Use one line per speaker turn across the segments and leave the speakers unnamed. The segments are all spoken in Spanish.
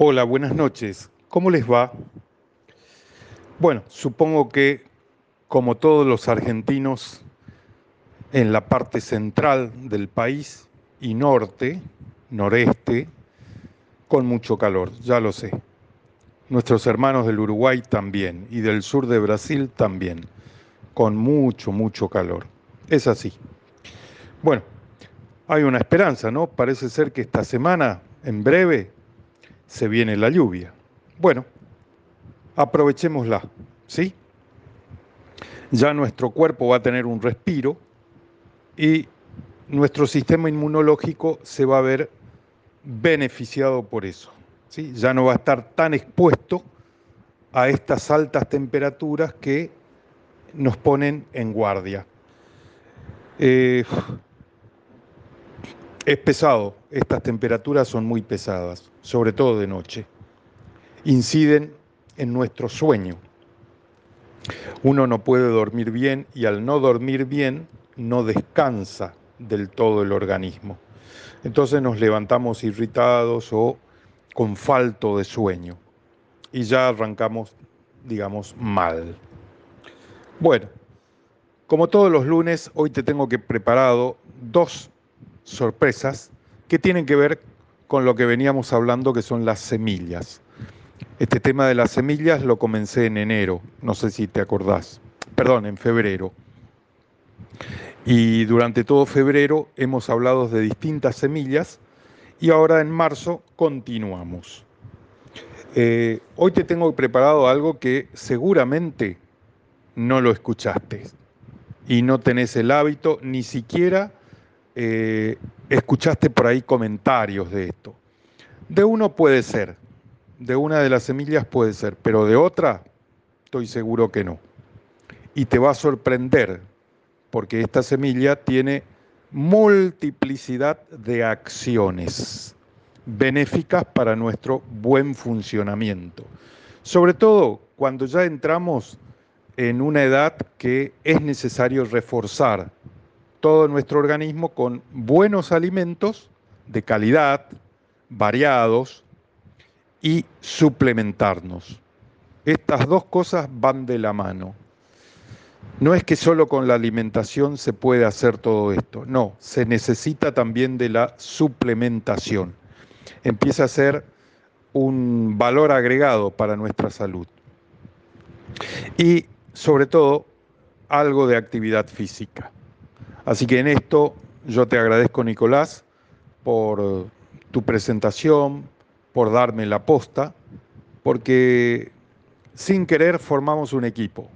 Hola, buenas noches. ¿Cómo les va? Bueno, supongo que como todos los argentinos en la parte central del país y norte, noreste, con mucho calor, ya lo sé. Nuestros hermanos del Uruguay también y del sur de Brasil también, con mucho, mucho calor. Es así. Bueno, hay una esperanza, ¿no? Parece ser que esta semana, en breve, se viene la lluvia. Bueno, aprovechémosla, ¿sí? Ya nuestro cuerpo va a tener un respiro y nuestro sistema inmunológico se va a ver beneficiado por eso. ¿sí? Ya no va a estar tan expuesto a estas altas temperaturas que nos ponen en guardia. Eh, es pesado, estas temperaturas son muy pesadas, sobre todo de noche. Inciden en nuestro sueño. Uno no puede dormir bien y al no dormir bien no descansa del todo el organismo. Entonces nos levantamos irritados o con falto de sueño y ya arrancamos, digamos, mal. Bueno, como todos los lunes, hoy te tengo que preparado dos sorpresas que tienen que ver con lo que veníamos hablando, que son las semillas. Este tema de las semillas lo comencé en enero, no sé si te acordás, perdón, en febrero. Y durante todo febrero hemos hablado de distintas semillas y ahora en marzo continuamos. Eh, hoy te tengo preparado algo que seguramente no lo escuchaste y no tenés el hábito ni siquiera eh, escuchaste por ahí comentarios de esto. De uno puede ser, de una de las semillas puede ser, pero de otra estoy seguro que no. Y te va a sorprender, porque esta semilla tiene multiplicidad de acciones benéficas para nuestro buen funcionamiento. Sobre todo cuando ya entramos en una edad que es necesario reforzar todo nuestro organismo con buenos alimentos de calidad, variados y suplementarnos. Estas dos cosas van de la mano. No es que solo con la alimentación se puede hacer todo esto, no, se necesita también de la suplementación. Empieza a ser un valor agregado para nuestra salud. Y sobre todo, algo de actividad física. Así que en esto yo te agradezco, Nicolás, por tu presentación, por darme la posta, porque sin querer formamos un equipo.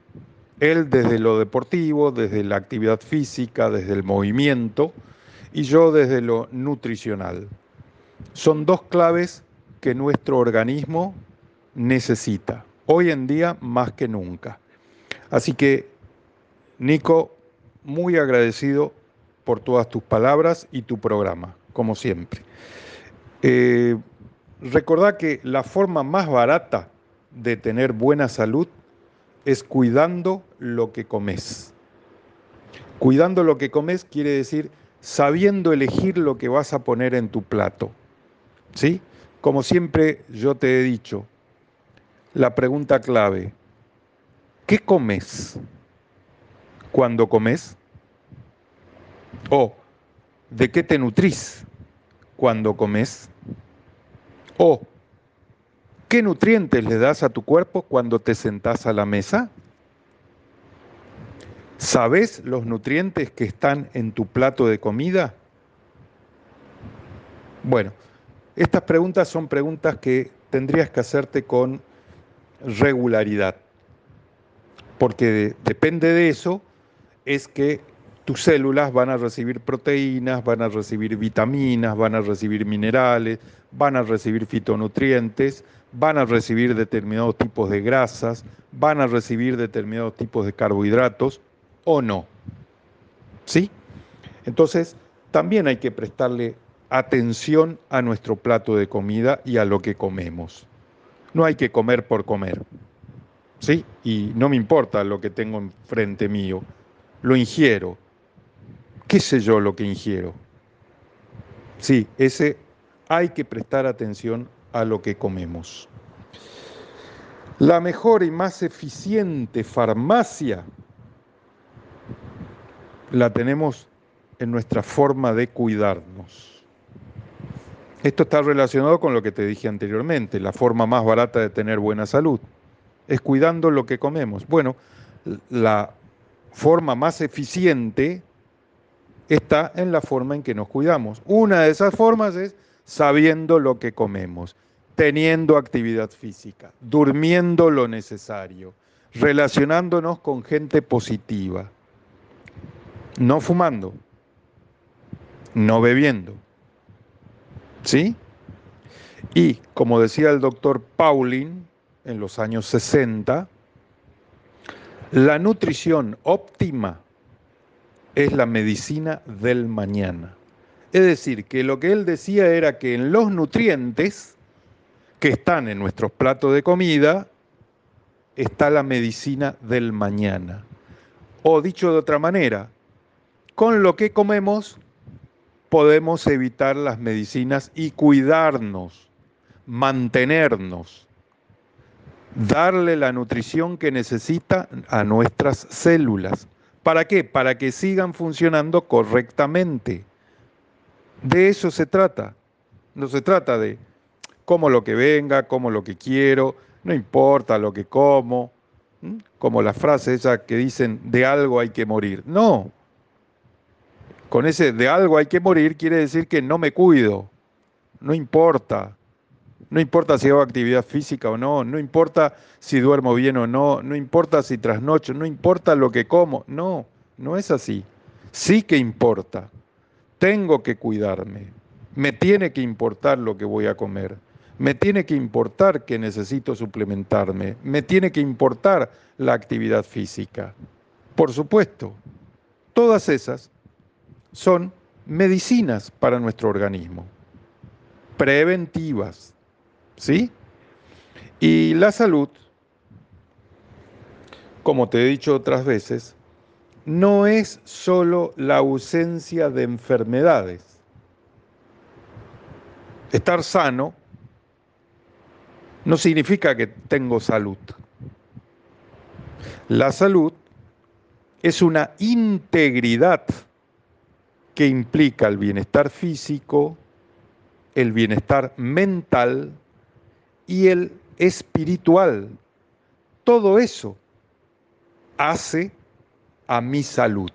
Él desde lo deportivo, desde la actividad física, desde el movimiento, y yo desde lo nutricional. Son dos claves que nuestro organismo necesita, hoy en día más que nunca. Así que, Nico, muy agradecido por todas tus palabras y tu programa, como siempre. Eh, recordá que la forma más barata de tener buena salud es cuidando lo que comes. Cuidando lo que comes quiere decir sabiendo elegir lo que vas a poner en tu plato. ¿Sí? Como siempre yo te he dicho, la pregunta clave, ¿qué comes? Cuando comes? ¿O de qué te nutrís cuando comes? ¿O qué nutrientes le das a tu cuerpo cuando te sentás a la mesa? ¿Sabes los nutrientes que están en tu plato de comida? Bueno, estas preguntas son preguntas que tendrías que hacerte con regularidad, porque depende de eso es que tus células van a recibir proteínas, van a recibir vitaminas, van a recibir minerales, van a recibir fitonutrientes, van a recibir determinados tipos de grasas, van a recibir determinados tipos de carbohidratos o no. ¿Sí? Entonces, también hay que prestarle atención a nuestro plato de comida y a lo que comemos. No hay que comer por comer. ¿Sí? Y no me importa lo que tengo enfrente mío lo ingiero. ¿Qué sé yo lo que ingiero? Sí, ese hay que prestar atención a lo que comemos. La mejor y más eficiente farmacia la tenemos en nuestra forma de cuidarnos. Esto está relacionado con lo que te dije anteriormente, la forma más barata de tener buena salud es cuidando lo que comemos. Bueno, la forma más eficiente está en la forma en que nos cuidamos. Una de esas formas es sabiendo lo que comemos, teniendo actividad física, durmiendo lo necesario, relacionándonos con gente positiva, no fumando, no bebiendo. ¿Sí? Y como decía el doctor Pauling en los años 60, la nutrición óptima es la medicina del mañana. Es decir, que lo que él decía era que en los nutrientes que están en nuestros platos de comida está la medicina del mañana. O dicho de otra manera, con lo que comemos podemos evitar las medicinas y cuidarnos, mantenernos, darle la nutrición que necesita a nuestras células. ¿Para qué? Para que sigan funcionando correctamente. De eso se trata. No se trata de como lo que venga, como lo que quiero, no importa lo que como, como la frase esa que dicen de algo hay que morir. No, con ese de algo hay que morir quiere decir que no me cuido. No importa. No importa si hago actividad física o no, no importa si duermo bien o no, no importa si trasnocho, no importa lo que como. No, no es así. Sí que importa. Tengo que cuidarme. Me tiene que importar lo que voy a comer. Me tiene que importar que necesito suplementarme. Me tiene que importar la actividad física. Por supuesto, todas esas son medicinas para nuestro organismo, preventivas, ¿sí? Y la salud, como te he dicho otras veces, no es solo la ausencia de enfermedades. Estar sano no significa que tengo salud. La salud es una integridad que implica el bienestar físico, el bienestar mental y el espiritual. Todo eso hace a mi salud.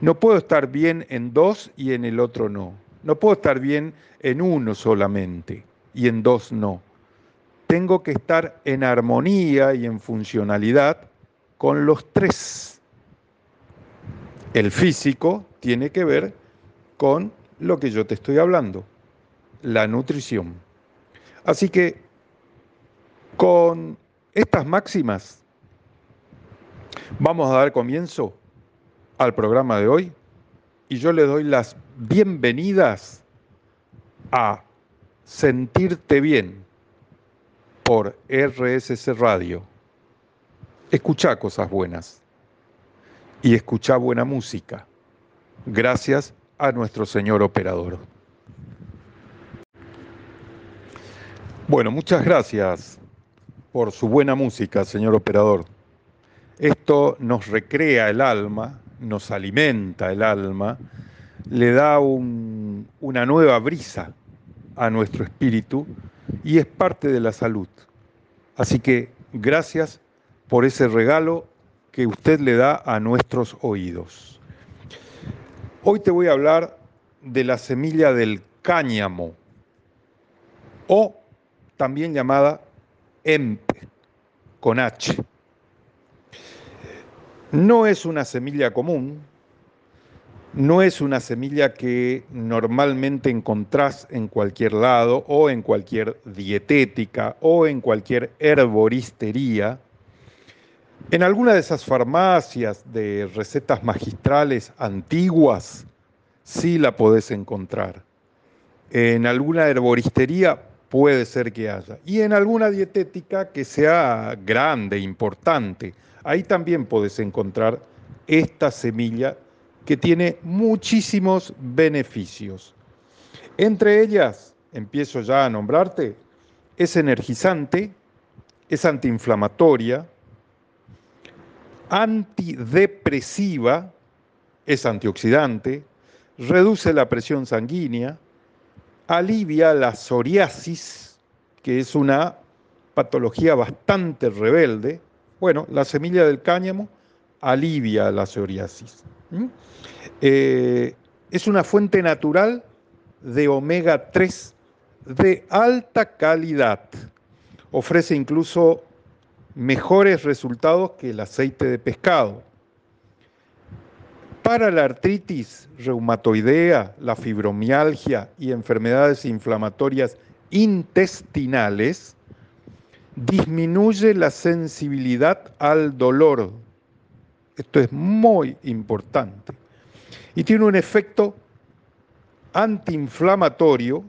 No puedo estar bien en dos y en el otro no. No puedo estar bien en uno solamente y en dos no. Tengo que estar en armonía y en funcionalidad con los tres. El físico tiene que ver con lo que yo te estoy hablando, la nutrición. Así que con estas máximas vamos a dar comienzo al programa de hoy y yo le doy las bienvenidas a Sentirte Bien por RSC Radio. Escucha cosas buenas y escucha buena música. Gracias a nuestro señor operador. Bueno, muchas gracias por su buena música, señor operador. Esto nos recrea el alma, nos alimenta el alma, le da una nueva brisa a nuestro espíritu y es parte de la salud. Así que gracias por ese regalo que usted le da a nuestros oídos. Hoy te voy a hablar de la semilla del cáñamo o también llamada empe con H. No es una semilla común, no es una semilla que normalmente encontrás en cualquier lado o en cualquier dietética o en cualquier herboristería. En alguna de esas farmacias de recetas magistrales antiguas, sí la podés encontrar. En alguna herboristería puede ser que haya. Y en alguna dietética que sea grande, importante, ahí también podés encontrar esta semilla que tiene muchísimos beneficios. Entre ellas, empiezo ya a nombrarte, es energizante, es antiinflamatoria, antidepresiva, es antioxidante, reduce la presión sanguínea, alivia la psoriasis, que es una patología bastante rebelde. Bueno, la semilla del cáñamo alivia la psoriasis. Eh, es una fuente natural de omega 3 de alta calidad. Ofrece incluso mejores resultados que el aceite de pescado. Para la artritis reumatoidea, la fibromialgia y enfermedades inflamatorias intestinales, disminuye la sensibilidad al dolor. Esto es muy importante. Y tiene un efecto antiinflamatorio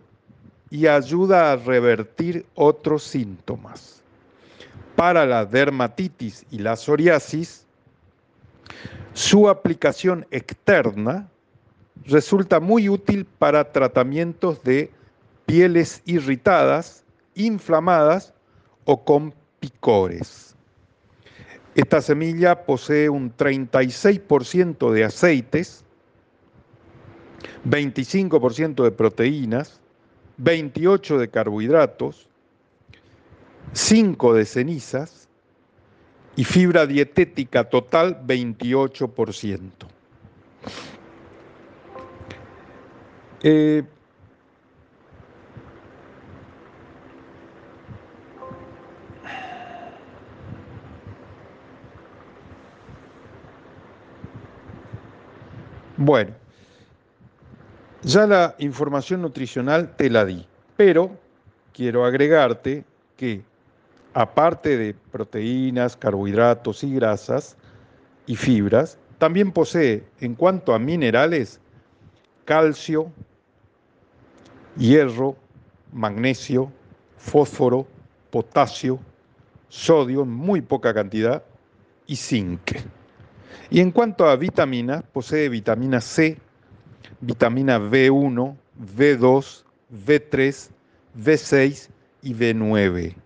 y ayuda a revertir otros síntomas. Para la dermatitis y la psoriasis, su aplicación externa resulta muy útil para tratamientos de pieles irritadas, inflamadas o con picores. Esta semilla posee un 36% de aceites, 25% de proteínas, 28% de carbohidratos, 5% de cenizas y fibra dietética total 28%. Eh, bueno, ya la información nutricional te la di, pero quiero agregarte que aparte de proteínas, carbohidratos y grasas y fibras, también posee en cuanto a minerales calcio, hierro, magnesio, fósforo, potasio, sodio en muy poca cantidad y zinc. Y en cuanto a vitaminas, posee vitamina C, vitamina B1, B2, B3, B6 y B9.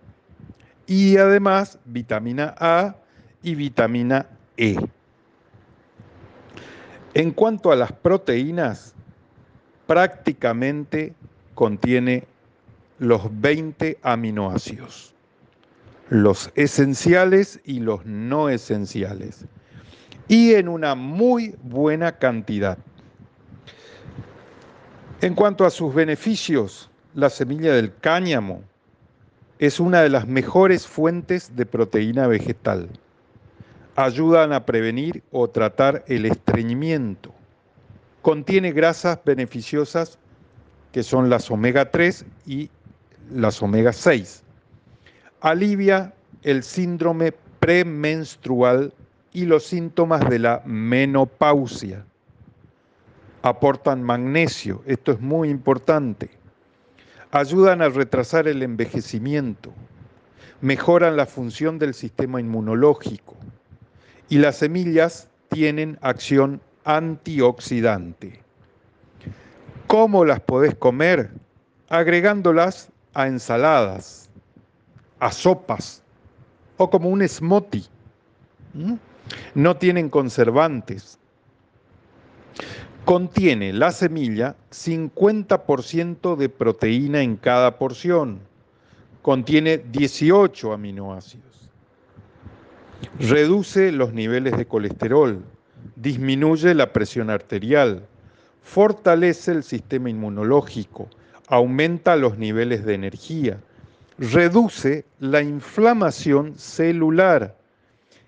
Y además vitamina A y vitamina E. En cuanto a las proteínas, prácticamente contiene los 20 aminoácidos, los esenciales y los no esenciales, y en una muy buena cantidad. En cuanto a sus beneficios, la semilla del cáñamo es una de las mejores fuentes de proteína vegetal. Ayudan a prevenir o tratar el estreñimiento. Contiene grasas beneficiosas que son las omega 3 y las omega 6. Alivia el síndrome premenstrual y los síntomas de la menopausia aportan magnesio, esto es muy importante, ayudan a retrasar el envejecimiento, mejoran la función del sistema inmunológico y las semillas tienen acción antioxidante. ¿Cómo las podés comer? Agregándolas a ensaladas, a sopas o como un smoothie. No tienen conservantes, Contiene la semilla 50% de proteína en cada porción. Contiene 18 aminoácidos. Reduce los niveles de colesterol. Disminuye la presión arterial. Fortalece el sistema inmunológico. Aumenta los niveles de energía. Reduce la inflamación celular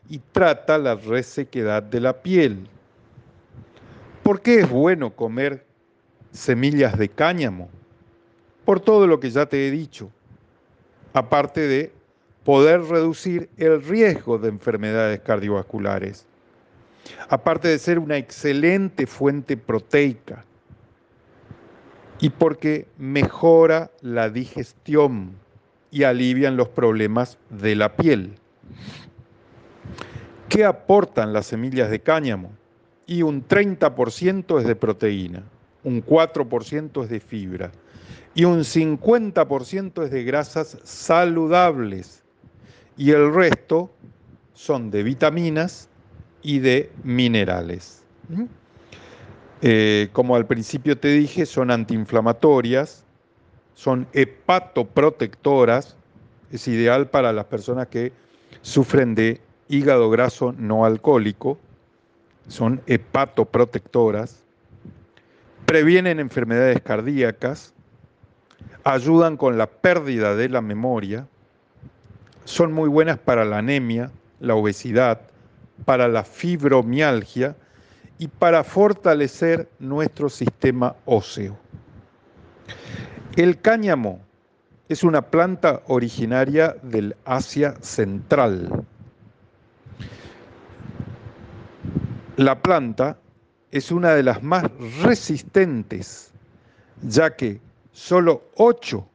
y trata la resequedad de la piel. ¿Por qué es bueno comer semillas de cáñamo? Por todo lo que ya te he dicho, aparte de poder reducir el riesgo de enfermedades cardiovasculares, aparte de ser una excelente fuente proteica y porque mejora la digestión y alivian los problemas de la piel. ¿Qué aportan las semillas de cáñamo? Y un 30% es de proteína, un 4% es de fibra y un 50% es de grasas saludables y el resto son de vitaminas y de minerales. ¿Mm? Eh, como al principio te dije, son antiinflamatorias, son hepatoprotectoras, es ideal para las personas que sufren de hígado graso no alcohólico, son hepatoprotectoras, previenen enfermedades cardíacas, ayudan con la pérdida de la memoria, son muy buenas para la anemia, la obesidad, para la fibromialgia y para fortalecer nuestro sistema óseo. El cáñamo es una planta originaria del Asia Central. La planta es una de las más resistentes, ya que solo 8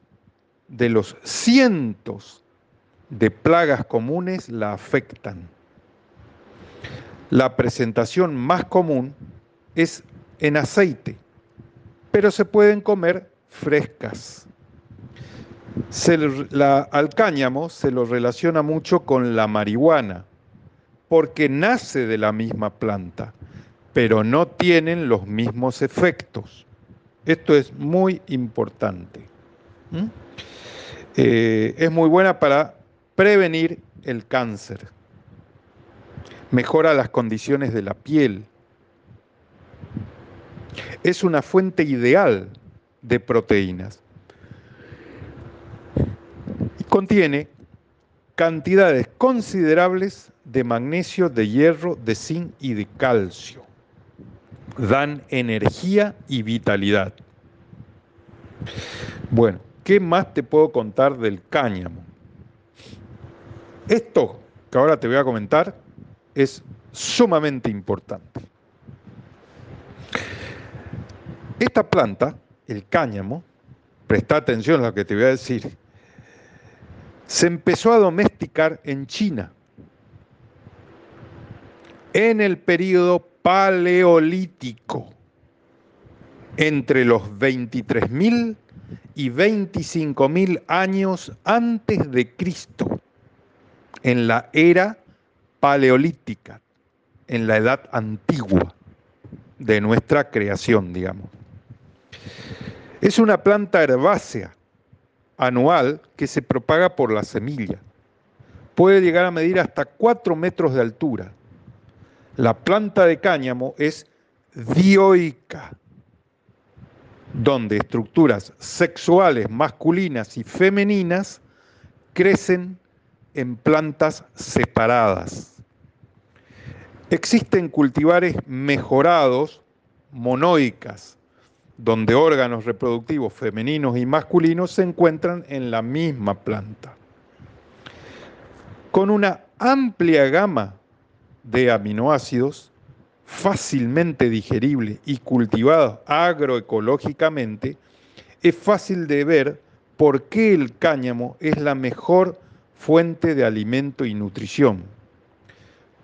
de los cientos de plagas comunes la afectan. La presentación más común es en aceite, pero se pueden comer frescas. al cáñamo se lo relaciona mucho con la marihuana, porque nace de la misma planta, pero no tienen los mismos efectos. Esto es muy importante. ¿Mm? Eh, es muy buena para prevenir el cáncer. Mejora las condiciones de la piel. Es una fuente ideal de proteínas. Y contiene cantidades considerables de magnesio, de hierro, de zinc y de calcio dan energía y vitalidad. Bueno, ¿qué más te puedo contar del cáñamo? Esto que ahora te voy a comentar es sumamente importante. Esta planta, el cáñamo, presta atención a lo que te voy a decir, se empezó a domesticar en China en el periodo paleolítico entre los 23.000 y 25.000 años antes de Cristo, en la era paleolítica, en la edad antigua de nuestra creación, digamos. Es una planta herbácea anual que se propaga por la semilla. Puede llegar a medir hasta 4 metros de altura la planta de cáñamo es dioica, donde estructuras sexuales masculinas y femeninas crecen en plantas separadas. Existen cultivares mejorados, monoicas, donde órganos reproductivos femeninos y masculinos se encuentran en la misma planta. Con una amplia gama de aminoácidos fácilmente digerible y cultivado agroecológicamente, es fácil de ver por qué el cáñamo es la mejor fuente de alimento y nutrición.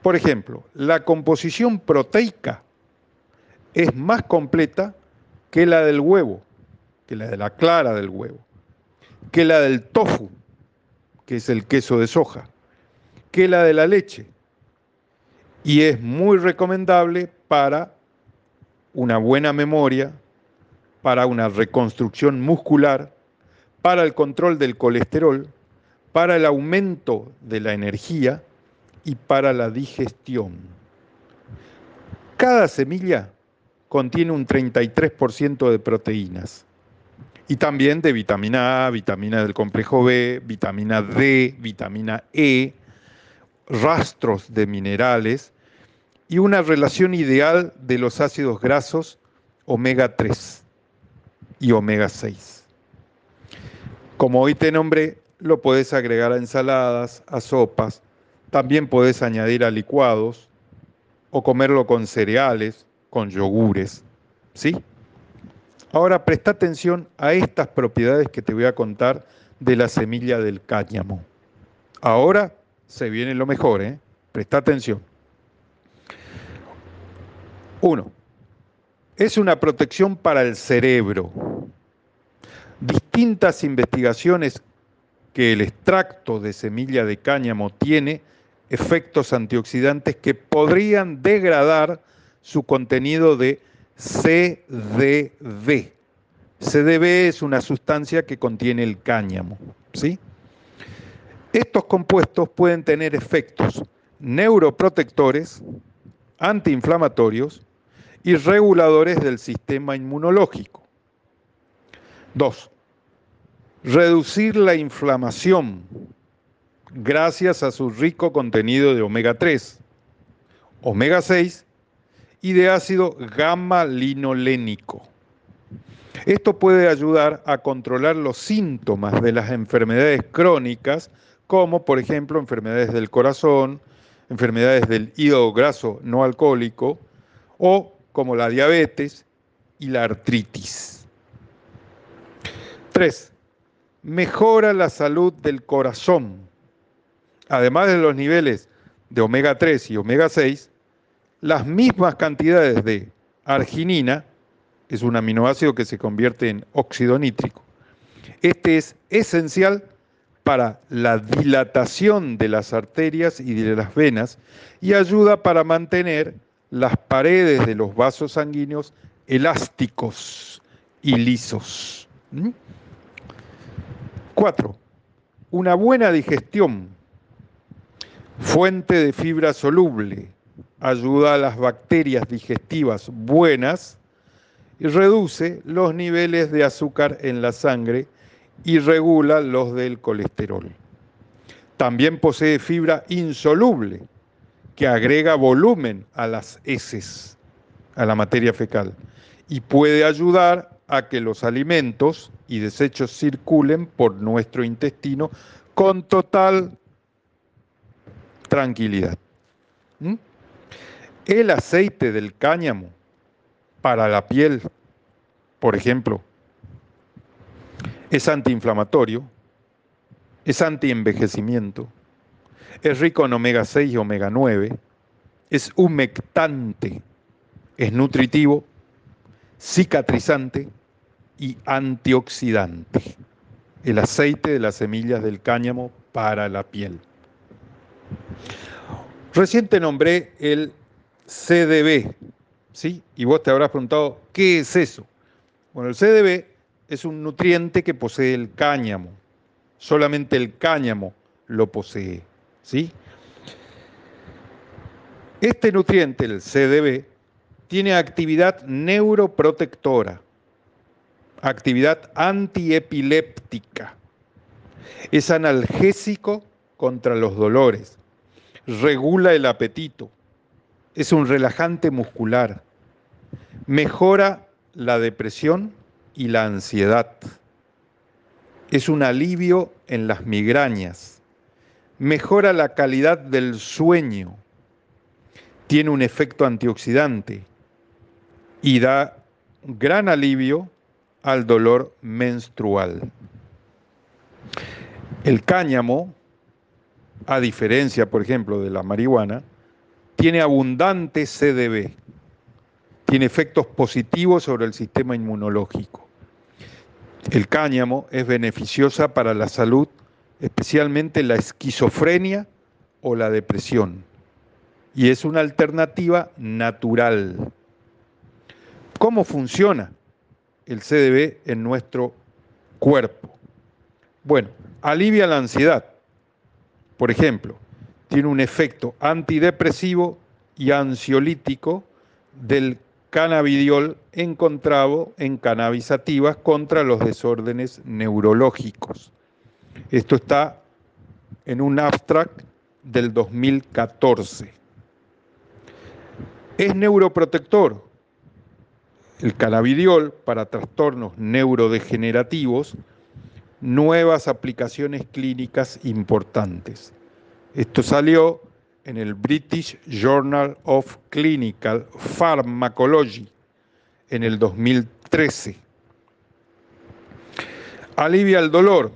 Por ejemplo, la composición proteica es más completa que la del huevo, que la de la clara del huevo, que la del tofu, que es el queso de soja, que la de la leche, y es muy recomendable para una buena memoria, para una reconstrucción muscular, para el control del colesterol, para el aumento de la energía y para la digestión. Cada semilla contiene un 33% de proteínas y también de vitamina A, vitamina del complejo B, vitamina D, vitamina E, rastros de minerales y una relación ideal de los ácidos grasos omega 3 y omega 6. Como hoy te nombré, lo puedes agregar a ensaladas, a sopas, también puedes añadir a licuados o comerlo con cereales, con yogures, ¿sí? Ahora presta atención a estas propiedades que te voy a contar de la semilla del cáñamo. Ahora se viene lo mejor, ¿eh? Presta atención. Uno, es una protección para el cerebro. distintas investigaciones que el extracto de semilla de cáñamo tiene efectos antioxidantes que podrían degradar su contenido de CDB. CDB es una sustancia que contiene el cáñamo. ¿sí? Estos compuestos pueden tener efectos neuroprotectores, antiinflamatorios y reguladores del sistema inmunológico. 2. Reducir la inflamación gracias a su rico contenido de omega 3, omega 6 y de ácido gamma-linolénico. Esto puede ayudar a controlar los síntomas de las enfermedades crónicas, como por ejemplo enfermedades del corazón, enfermedades del hígado graso no alcohólico o como la diabetes y la artritis. 3. Mejora la salud del corazón. Además de los niveles de omega 3 y omega 6, las mismas cantidades de arginina, es un aminoácido que se convierte en óxido nítrico. Este es esencial para la dilatación de las arterias y de las venas y ayuda para mantener las paredes de los vasos sanguíneos elásticos y lisos. 4. ¿Mm? Una buena digestión, fuente de fibra soluble, ayuda a las bacterias digestivas buenas y reduce los niveles de azúcar en la sangre y regula los del colesterol. También posee fibra insoluble, que agrega volumen a las heces, a la materia fecal, y puede ayudar a que los alimentos y desechos circulen por nuestro intestino con total tranquilidad. ¿Mm? El aceite del cáñamo para la piel, por ejemplo, es antiinflamatorio, es antienvejecimiento, es rico en omega 6 y omega 9, es humectante, es nutritivo, cicatrizante y antioxidante. El aceite de las semillas del cáñamo para la piel. Reciente nombré el CDB, ¿sí? Y vos te habrás preguntado, ¿qué es eso? Bueno, el CDB es un nutriente que posee el cáñamo. Solamente el cáñamo lo posee. ¿sí? Este nutriente, el CDB, tiene actividad neuroprotectora, actividad antiepiléptica, es analgésico contra los dolores, regula el apetito, es un relajante muscular, mejora la depresión y la ansiedad. Es un alivio en las migrañas. Mejora la calidad del sueño. Tiene un efecto antioxidante y da gran alivio al dolor menstrual. El cáñamo, a diferencia, por ejemplo, de la marihuana, tiene abundante CDB, tiene efectos positivos sobre el sistema inmunológico. El cáñamo es beneficiosa para la salud, especialmente la esquizofrenia o la depresión, y es una alternativa natural. ¿Cómo funciona el CDB en nuestro cuerpo? Bueno, alivia la ansiedad. Por ejemplo, tiene un efecto antidepresivo y ansiolítico del cannabidiol encontrado en cannabisativas contra los desórdenes neurológicos. Esto está en un abstract del 2014. Es neuroprotector. El cannabidiol para trastornos neurodegenerativos, nuevas aplicaciones clínicas importantes. Esto salió en el British Journal of Clinical Pharmacology en el 2013. Alivia el dolor.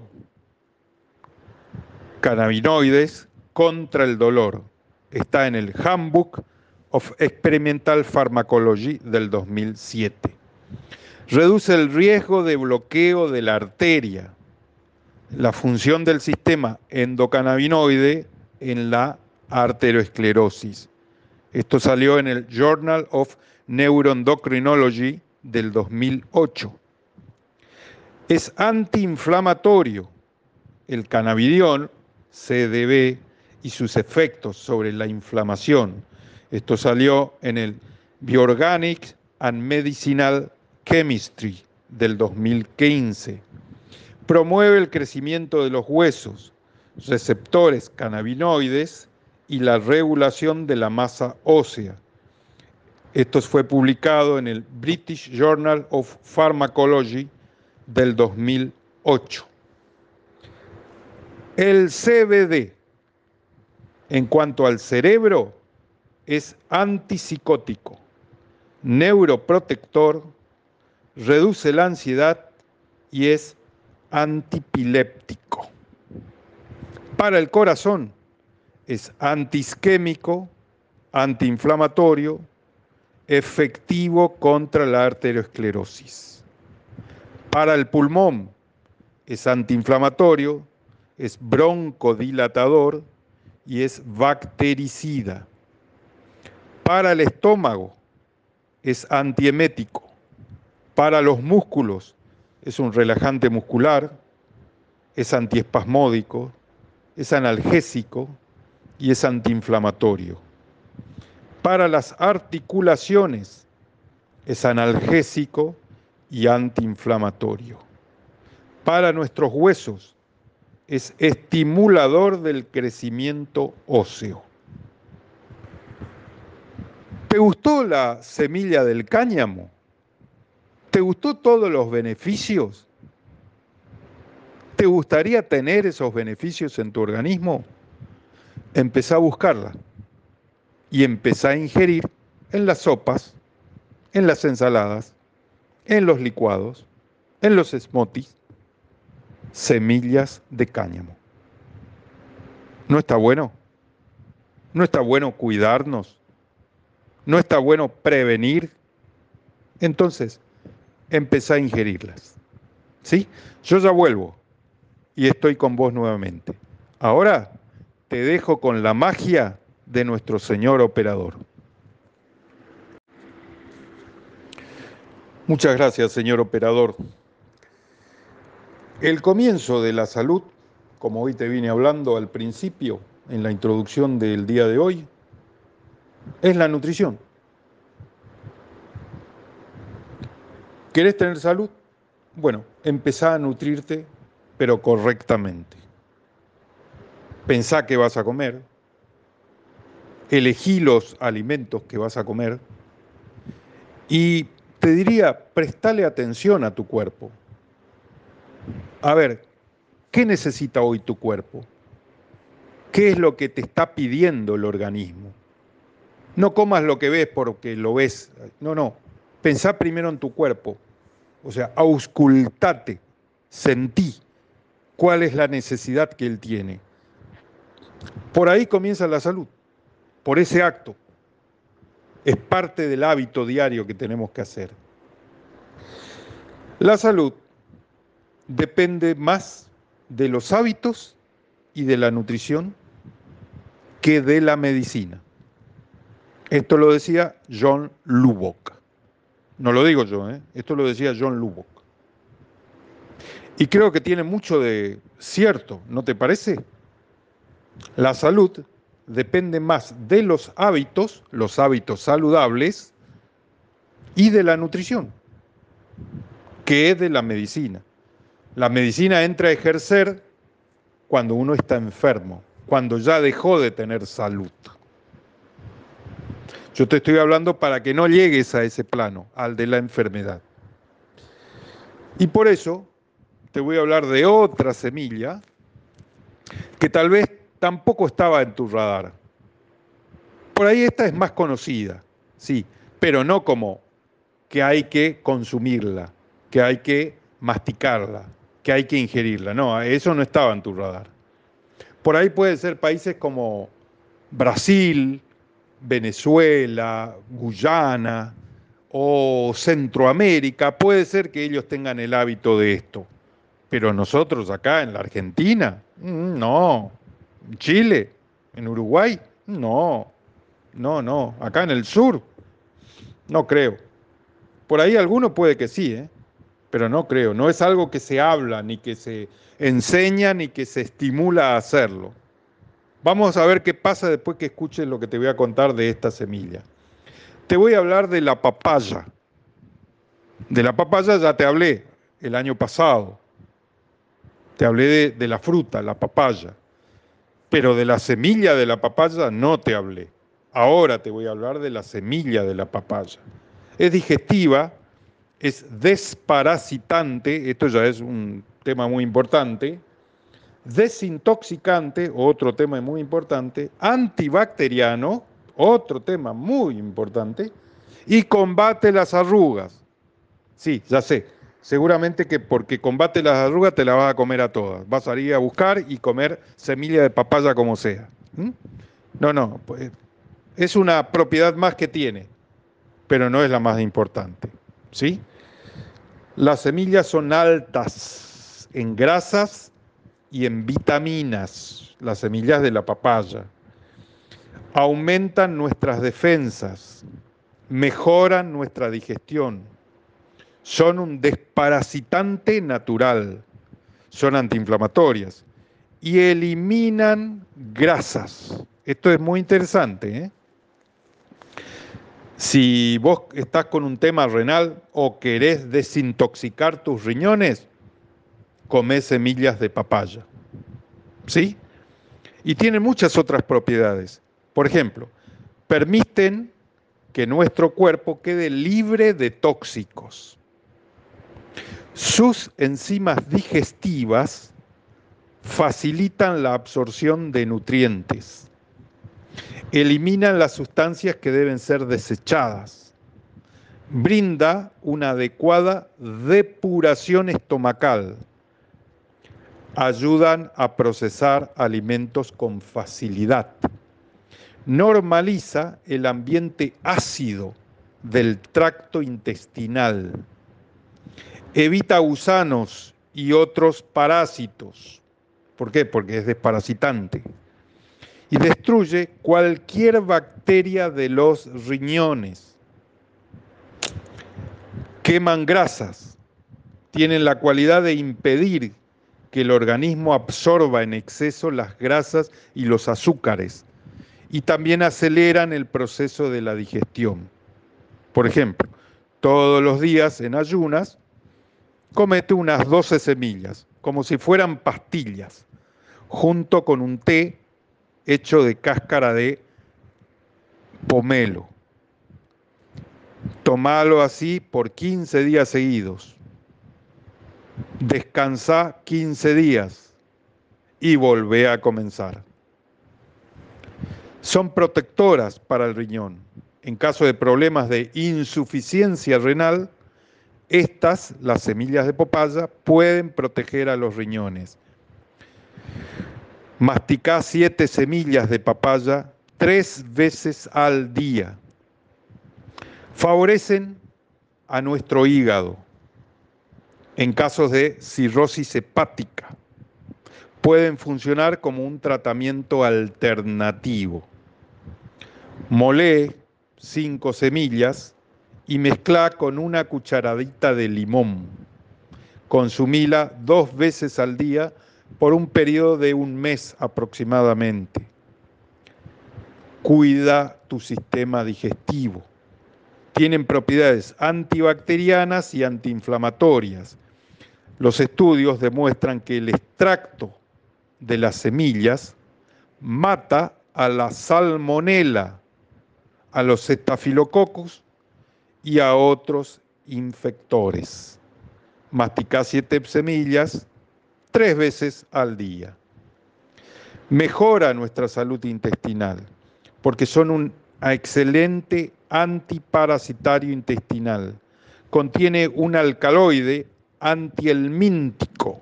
Cannabinoides contra el dolor. Está en el Handbook of Experimental Pharmacology del 2007. Reduce el riesgo de bloqueo de la arteria, la función del sistema endocannabinoide en la arteriosclerosis. Esto salió en el Journal of Neuroendocrinology del 2008. Es antiinflamatorio. El cannabidiol, CDB, y sus efectos sobre la inflamación. Esto salió en el Bioorganic and Medicinal Chemistry del 2015. Promueve el crecimiento de los huesos, receptores cannabinoides y la regulación de la masa ósea. Esto fue publicado en el British Journal of Pharmacology del 2008. El CBD, en cuanto al cerebro, es antipsicótico, neuroprotector, reduce la ansiedad y es antipiléptico. Para el corazón es antisquémico, antiinflamatorio, efectivo contra la arteriosclerosis. Para el pulmón es antiinflamatorio, es broncodilatador y es bactericida. Para el estómago es antiemético. Para los músculos es un relajante muscular, es antiespasmódico, es analgésico y es antiinflamatorio. Para las articulaciones es analgésico y antiinflamatorio. Para nuestros huesos es estimulador del crecimiento óseo. ¿Te gustó la semilla del cáñamo? ¿Te gustó todos los beneficios? ¿Te gustaría tener esos beneficios en tu organismo? Empezá a buscarla y empezá a ingerir en las sopas, en las ensaladas, en los licuados, en los smoothies, semillas de cáñamo. ¿No está bueno? ¿No está bueno cuidarnos? ¿No está bueno prevenir? Entonces, empezá a ingerirlas. ¿Sí? Yo ya vuelvo y estoy con vos nuevamente. Ahora te dejo con la magia de nuestro Señor Operador. Muchas gracias, señor Operador. El comienzo de la salud, como hoy te vine hablando al principio, en la introducción del día de hoy, es la nutrición. ¿Querés tener salud? Bueno, empezá a nutrirte pero correctamente. Pensá qué vas a comer, elegí los alimentos que vas a comer y te diría, prestale atención a tu cuerpo. A ver, ¿qué necesita hoy tu cuerpo? ¿Qué es lo que te está pidiendo el organismo? No comas lo que ves porque lo ves. No, no. Pensá primero en tu cuerpo. O sea, auscultate, sentí cuál es la necesidad que él tiene. Por ahí comienza la salud, por ese acto. Es parte del hábito diario que tenemos que hacer. La salud depende más de los hábitos y de la nutrición que de la medicina. Esto lo decía John Lubbock. No lo digo yo, ¿eh? esto lo decía John Lubbock. Y creo que tiene mucho de cierto, ¿no te parece? La salud depende más de los hábitos, los hábitos saludables, y de la nutrición, que de la medicina. La medicina entra a ejercer cuando uno está enfermo, cuando ya dejó de tener salud. Yo te estoy hablando para que no llegues a ese plano, al de la enfermedad. Y por eso te voy a hablar de otra semilla que tal vez tampoco estaba en tu radar. Por ahí esta es más conocida, sí, pero no como que hay que consumirla, que hay que masticarla, que hay que ingerirla. No, eso no estaba en tu radar. Por ahí pueden ser países como Brasil, Venezuela, Guyana o Centroamérica, puede ser que ellos tengan el hábito de esto. Pero nosotros acá en la Argentina, mm, no. ¿En Chile? ¿En Uruguay? No. No, no. Acá en el sur, no creo. Por ahí alguno puede que sí, ¿eh? pero no creo. No es algo que se habla, ni que se enseña, ni que se estimula a hacerlo. Vamos a ver qué pasa después que escuches lo que te voy a contar de esta semilla. Te voy a hablar de la papaya. De la papaya ya te hablé el año pasado. Te hablé de, la fruta, la papaya. Pero de la semilla de la papaya no te hablé. Ahora te voy a hablar de la semilla de la papaya. Es digestiva, es desparasitante, esto ya es un tema muy importante, desintoxicante, otro tema muy importante, antibacteriano, otro tema muy importante, y combate las arrugas. Sí, ya sé, seguramente que porque combate las arrugas te la vas a comer a todas. Vas a ir a buscar y comer semilla de papaya como sea. No, no, pues es una propiedad más que tiene, pero no es la más importante. ¿Sí? Las semillas son altas en grasas y en vitaminas, las semillas de la papaya. Aumentan nuestras defensas, mejoran nuestra digestión, son un desparasitante natural, son antiinflamatorias y eliminan grasas. Esto es muy interesante. ¿eh? Si vos estás con un tema renal o querés desintoxicar tus riñones, come semillas de papaya. ¿Sí? Y tienen muchas otras propiedades. Por ejemplo, permiten que nuestro cuerpo quede libre de tóxicos. Sus enzimas digestivas facilitan la absorción de nutrientes eliminan las sustancias que deben ser desechadas, brinda una adecuada depuración estomacal, ayudan a procesar alimentos con facilidad, normaliza el ambiente ácido del tracto intestinal, evita gusanos y otros parásitos. ¿Por qué? Porque es desparasitante y destruye cualquier bacteria de los riñones. Queman grasas, tienen la cualidad de impedir que el organismo absorba en exceso las grasas y los azúcares y también aceleran el proceso de la digestión. Por ejemplo, todos los días en ayunas, comete unas 12 semillas, como si fueran pastillas, junto con un té hecho de cáscara de pomelo. Tomalo así por 15 días seguidos. Descansa 15 días y volvé a comenzar. Son protectoras para el riñón. En caso de problemas de insuficiencia renal, estas, las semillas de popaya, pueden proteger a los riñones Masticá siete semillas de papaya tres veces al día. Favorecen a nuestro hígado en casos de cirrosis hepática. Pueden funcionar como un tratamiento alternativo. Molé cinco semillas y mezcla con una cucharadita de limón. Consumila dos veces al día por un periodo de un mes aproximadamente. Cuida tu sistema digestivo. Tienen propiedades antibacterianas y antiinflamatorias. Los estudios demuestran que el extracto de las semillas mata a la salmonela, a los estafilococos y a otros infectores. Mastica siete semillas tres veces al día. Mejora nuestra salud intestinal porque son un excelente antiparasitario intestinal. Contiene un alcaloide antielmíntico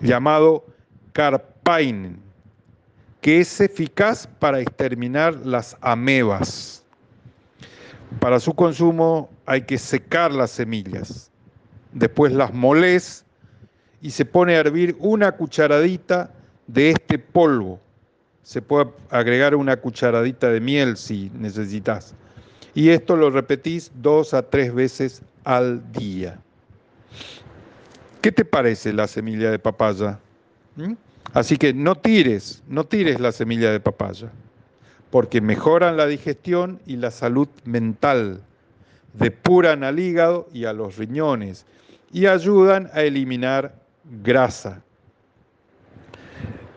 llamado carpain, que es eficaz para exterminar las amebas. Para su consumo hay que secar las semillas, después las molés y se pone a hervir una cucharadita de este polvo. Se puede agregar una cucharadita de miel si necesitas. Y esto lo repetís dos a tres veces al día. ¿Qué te parece la semilla de papaya? ¿Mm? Así que no tires, no tires la semilla de papaya, porque mejoran la digestión y la salud mental, depuran al hígado y a los riñones y ayudan a eliminar grasa.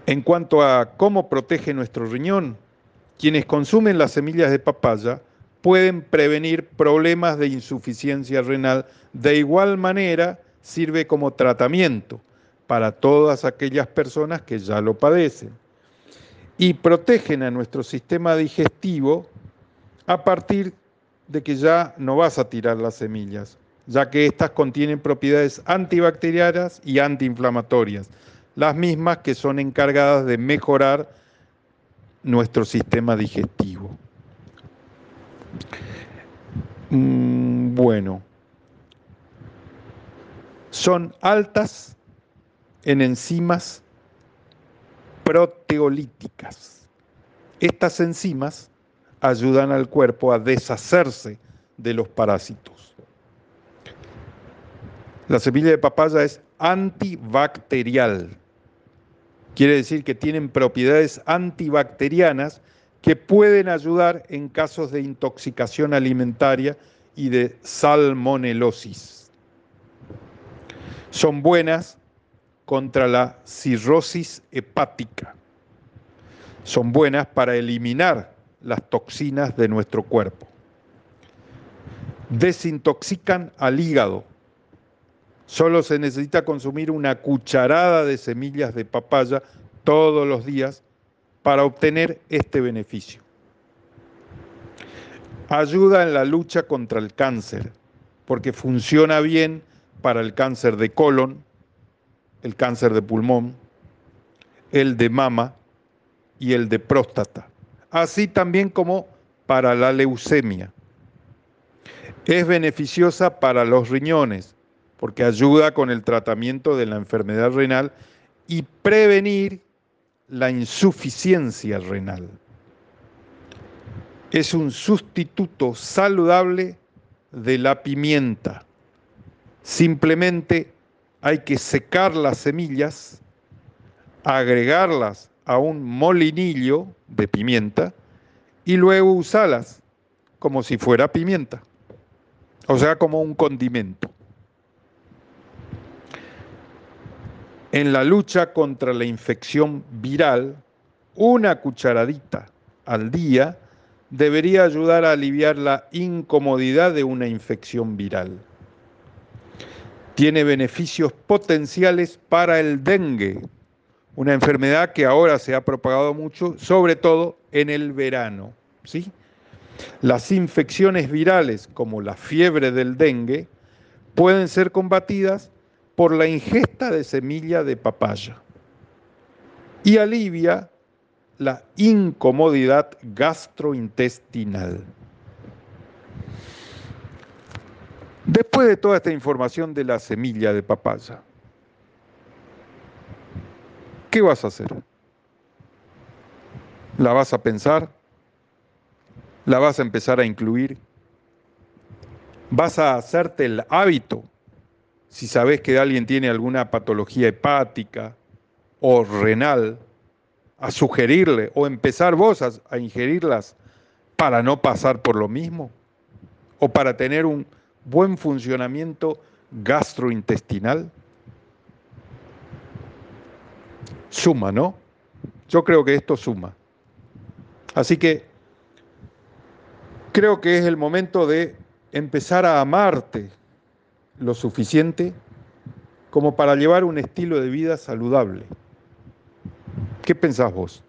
En cuanto a cómo protege nuestro riñón, quienes consumen las semillas de papaya pueden prevenir problemas de insuficiencia renal. De igual manera, sirve como tratamiento para todas aquellas personas que ya lo padecen. Y protegen a nuestro sistema digestivo a partir de que ya no vas a tirar las semillas, ya que éstas contienen propiedades antibacterianas y antiinflamatorias, las mismas que son encargadas de mejorar nuestro sistema digestivo. Mm, bueno, son altas en enzimas proteolíticas. Estas enzimas ayudan al cuerpo a deshacerse de los parásitos. La semilla de papaya es antibacterial. Quiere decir que tienen propiedades antibacterianas que pueden ayudar en casos de intoxicación alimentaria y de salmonelosis. Son buenas contra la cirrosis hepática. Son buenas para eliminar las toxinas de nuestro cuerpo. Desintoxican al hígado. Solo se necesita consumir una cucharada de semillas de papaya todos los días para obtener este beneficio. Ayuda en la lucha contra el cáncer, porque funciona bien para el cáncer de colon, el cáncer de pulmón, el de mama y el de próstata, así también como para la leucemia. Es beneficiosa para los riñones porque ayuda con el tratamiento de la enfermedad renal y prevenir la insuficiencia renal. Es un sustituto saludable de la pimienta. Simplemente hay que secar las semillas, agregarlas a un molinillo de pimienta y luego usarlas como si fuera pimienta, o sea, como un condimento. En la lucha contra la infección viral, una cucharadita al día debería ayudar a aliviar la incomodidad de una infección viral tiene beneficios potenciales para el dengue, una enfermedad que ahora se ha propagado mucho, sobre todo en el verano. ¿sí? Las infecciones virales, como la fiebre del dengue, pueden ser combatidas por la ingesta de semilla de papaya y alivia la incomodidad gastrointestinal. Después de toda esta información de la semilla de papaya, ¿qué vas a hacer? ¿La vas a pensar? ¿La vas a empezar a incluir? ¿Vas a hacerte el hábito? Si sabes que alguien tiene alguna patología hepática o renal, a sugerirle o empezar vos a, a ingerirlas para no pasar por lo mismo o para tener un, buen funcionamiento gastrointestinal? Suma, ¿no? Yo creo que esto suma. Así que creo que es el momento de empezar a amarte lo suficiente como para llevar un estilo de vida saludable. ¿Qué pensás vos?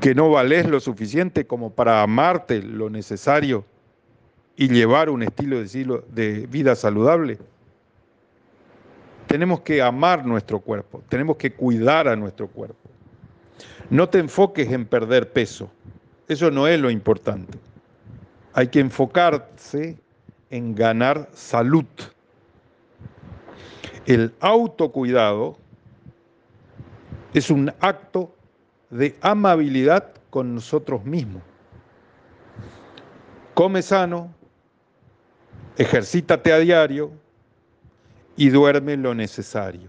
¿Que no valés lo suficiente como para amarte lo necesario y llevar un estilo de, vida saludable, tenemos que amar nuestro cuerpo, tenemos que cuidar a nuestro cuerpo. No te enfoques en perder peso, eso no es lo importante. hay que enfocarse en ganar salud. El autocuidado es un acto de amabilidad con nosotros mismos. Come sano, ejercítate a diario y duerme lo necesario.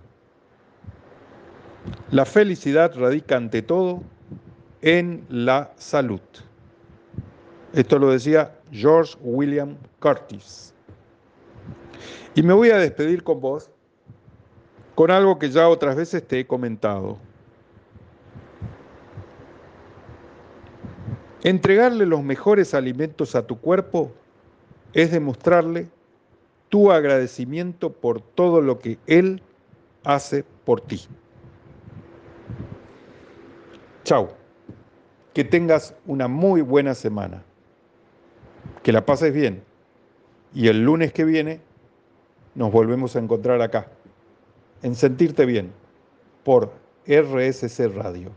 La felicidad radica ante todo en la salud. Esto lo decía George William Curtis. Y me voy a despedir con vos con algo que ya otras veces te he comentado. Entregarle los mejores alimentos a tu cuerpo es demostrarle tu agradecimiento por todo lo que Él hace por ti. Chao. Que tengas una muy buena semana. Que la pases bien. Y el lunes que viene nos volvemos a encontrar acá, en Sentirte Bien, por RSC Radio.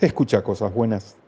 Escucha cosas buenas.